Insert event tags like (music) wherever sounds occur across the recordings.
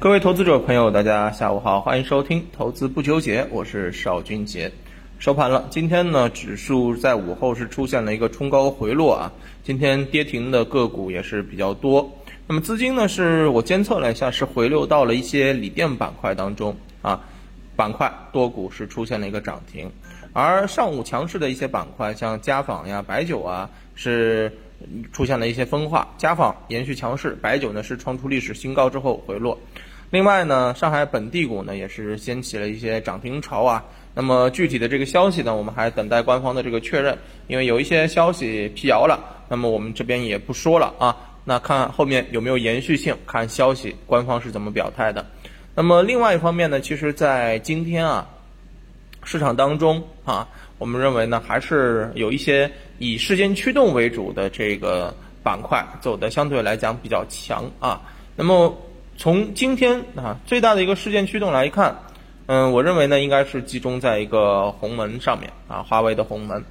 各位投资者朋友，大家下午好，欢迎收听《投资不纠结》，我是邵军杰。收盘了，今天呢，指数在午后是出现了一个冲高回落啊，今天跌停的个股也是比较多。那么资金呢，是我监测了一下，是回流到了一些锂电板块当中啊，板块多股是出现了一个涨停，而上午强势的一些板块，像家纺呀、白酒啊，是出现了一些分化，家纺延续强势，白酒呢是创出历史新高之后回落。另外呢，上海本地股呢也是掀起了一些涨停潮啊。那么具体的这个消息呢，我们还等待官方的这个确认，因为有一些消息辟谣了。那么我们这边也不说了啊。那看后面有没有延续性，看消息官方是怎么表态的。那么另外一方面呢，其实在今天啊，市场当中啊，我们认为呢还是有一些以事件驱动为主的这个板块走的相对来讲比较强啊。那么。从今天啊最大的一个事件驱动来看，嗯，我认为呢应该是集中在一个鸿门上面啊，华为的鸿门。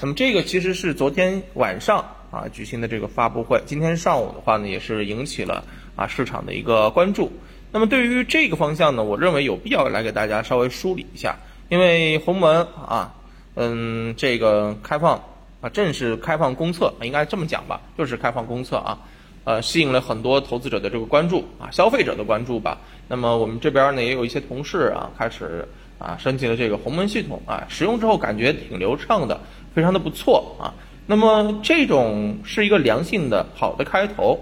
那么这个其实是昨天晚上啊举行的这个发布会，今天上午的话呢也是引起了啊市场的一个关注。那么对于这个方向呢，我认为有必要来给大家稍微梳理一下，因为鸿门啊，嗯，这个开放啊正式开放公测，应该这么讲吧，就是开放公测啊。呃，吸引了很多投资者的这个关注啊，消费者的关注吧。那么我们这边呢，也有一些同事啊，开始啊升级了这个鸿蒙系统啊，使用之后感觉挺流畅的，非常的不错啊。那么这种是一个良性的好的开头。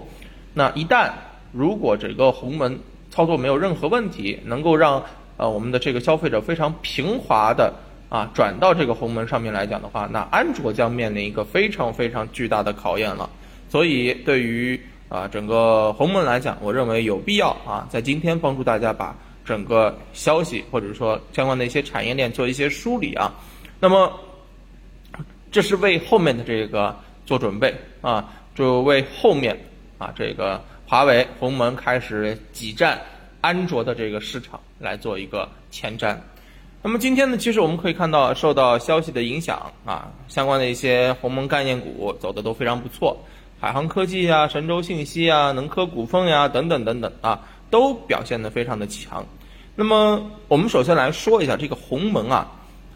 那一旦如果这个鸿蒙操作没有任何问题，能够让呃我们的这个消费者非常平滑的啊转到这个鸿蒙上面来讲的话，那安卓将面临一个非常非常巨大的考验了。所以，对于啊整个鸿蒙来讲，我认为有必要啊，在今天帮助大家把整个消息或者说相关的一些产业链做一些梳理啊。那么，这是为后面的这个做准备啊，就为后面啊这个华为鸿蒙开始挤占安卓的这个市场来做一个前瞻。那么今天呢，其实我们可以看到，受到消息的影响啊，相关的一些鸿蒙概念股走的都非常不错。海航科技呀、神州信息啊、能科股份呀等等等等啊，都表现得非常的强。那么我们首先来说一下这个鸿蒙啊，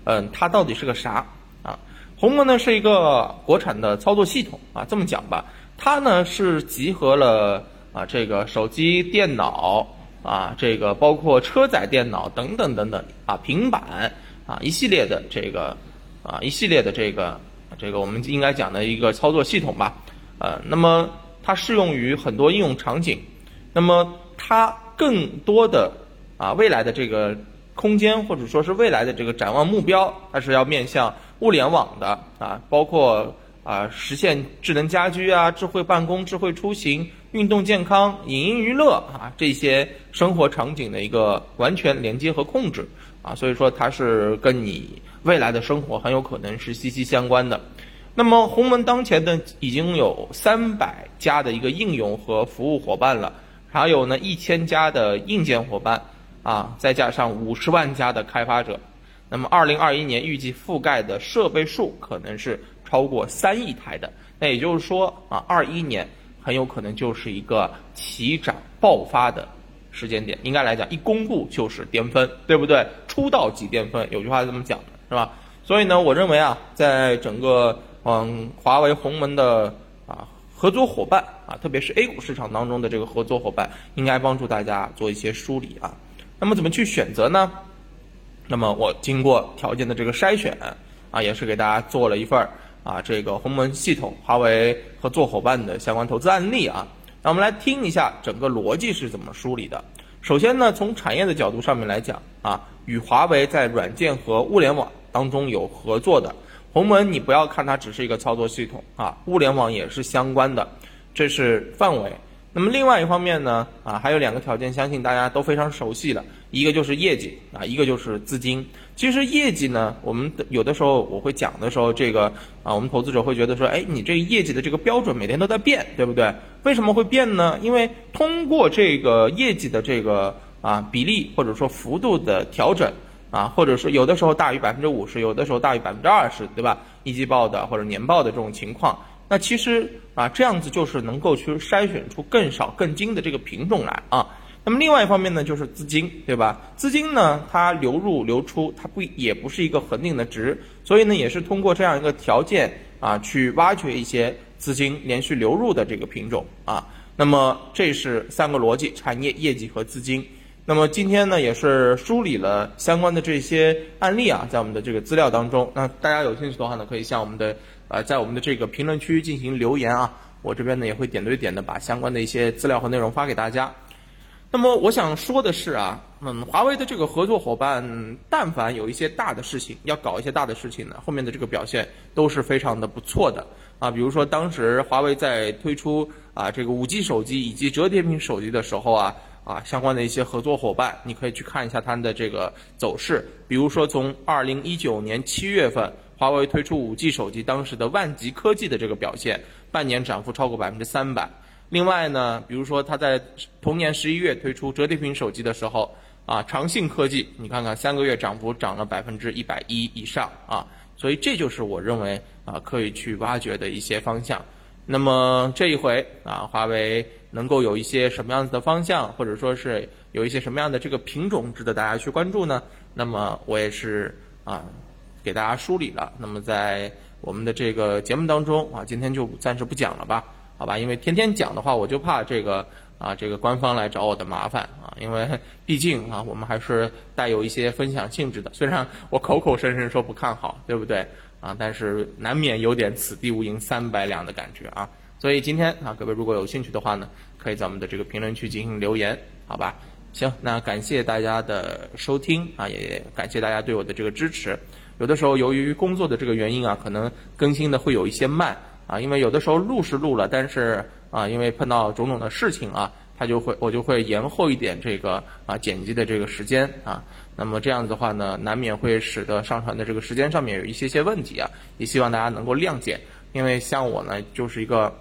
嗯，它到底是个啥啊？鸿蒙呢是一个国产的操作系统啊，这么讲吧，它呢是集合了啊这个手机、电脑啊，这个包括车载电脑等等等等啊，平板啊一系列的这个啊一系列的这个这个我们应该讲的一个操作系统吧。呃，那么它适用于很多应用场景，那么它更多的啊未来的这个空间或者说是未来的这个展望目标，它是要面向物联网的啊，包括啊实现智能家居啊、智慧办公、智慧出行、运动健康、影音娱乐啊这些生活场景的一个完全连接和控制啊，所以说它是跟你未来的生活很有可能是息息相关的。那么鸿蒙当前呢，已经有三百家的一个应用和服务伙伴了，还有呢一千家的硬件伙伴，啊，再加上五十万家的开发者，那么二零二一年预计覆盖的设备数可能是超过三亿台的。那也就是说啊，二一年很有可能就是一个起涨爆发的时间点。应该来讲，一公布就是巅峰，对不对？出道即巅峰，有句话是这么讲的，是吧？所以呢，我认为啊，在整个嗯，华为鸿蒙的啊合作伙伴啊，特别是 A 股市场当中的这个合作伙伴，应该帮助大家做一些梳理啊。那么怎么去选择呢？那么我经过条件的这个筛选啊，也是给大家做了一份儿啊这个鸿蒙系统华为合作伙伴的相关投资案例啊。那我们来听一下整个逻辑是怎么梳理的。首先呢，从产业的角度上面来讲啊，与华为在软件和物联网当中有合作的。鸿蒙，你不要看它只是一个操作系统啊，物联网也是相关的，这是范围。那么另外一方面呢，啊，还有两个条件，相信大家都非常熟悉了，一个就是业绩啊，一个就是资金。其实业绩呢，我们有的时候我会讲的时候，这个啊，我们投资者会觉得说，哎，你这个业绩的这个标准每天都在变，对不对？为什么会变呢？因为通过这个业绩的这个啊比例或者说幅度的调整。啊，或者说有的时候大于百分之五十，有的时候大于百分之二十，对吧？一季报的或者年报的这种情况，那其实啊，这样子就是能够去筛选出更少更精的这个品种来啊。那么另外一方面呢，就是资金，对吧？资金呢，它流入流出，它不也不是一个恒定的值，所以呢，也是通过这样一个条件啊，去挖掘一些资金连续流入的这个品种啊。那么这是三个逻辑：产业、业绩和资金。那么今天呢，也是梳理了相关的这些案例啊，在我们的这个资料当中。那大家有兴趣的话呢，可以向我们的呃，在我们的这个评论区进行留言啊。我这边呢也会点对点的把相关的一些资料和内容发给大家。那么我想说的是啊，嗯，华为的这个合作伙伴，但凡有一些大的事情要搞一些大的事情呢，后面的这个表现都是非常的不错的啊。比如说当时华为在推出啊这个五 G 手机以及折叠屏手机的时候啊啊相关的一些合作伙伴，你可以去看一下它的这个走势。比如说从二零一九年七月份，华为推出五 G 手机，当时的万极科技的这个表现，半年涨幅超过百分之三百。另外呢，比如说它在同年十一月推出折叠屏手机的时候，啊，长信科技，你看看三个月涨幅涨了百分之一百一以上啊，所以这就是我认为啊可以去挖掘的一些方向。那么这一回啊，华为能够有一些什么样子的方向，或者说是有一些什么样的这个品种值得大家去关注呢？那么我也是啊给大家梳理了。那么在我们的这个节目当中啊，今天就暂时不讲了吧。好吧，因为天天讲的话，我就怕这个啊，这个官方来找我的麻烦啊。因为 (laughs) 毕竟啊，我们还是带有一些分享性质的。虽然我口口声声说不看好，对不对啊？但是难免有点此地无银三百两的感觉啊。所以今天啊，各位如果有兴趣的话呢，可以在我们的这个评论区进行留言，好吧？行，那感谢大家的收听啊，也感谢大家对我的这个支持。有的时候由于工作的这个原因啊，可能更新的会有一些慢。啊，因为有的时候录是录了，但是啊，因为碰到种种的事情啊，它就会我就会延后一点这个啊剪辑的这个时间啊。那么这样子的话呢，难免会使得上传的这个时间上面有一些些问题啊。也希望大家能够谅解，因为像我呢，就是一个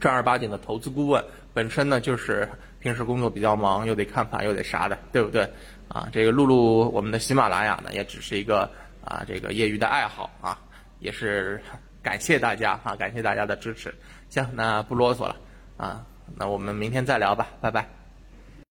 正儿八经的投资顾问，本身呢就是平时工作比较忙，又得看盘又得啥的，对不对？啊，这个录录我们的喜马拉雅呢，也只是一个啊这个业余的爱好啊，也是。(laughs) 感谢大家啊！感谢大家的支持。行，那不啰嗦了啊，那我们明天再聊吧，拜拜。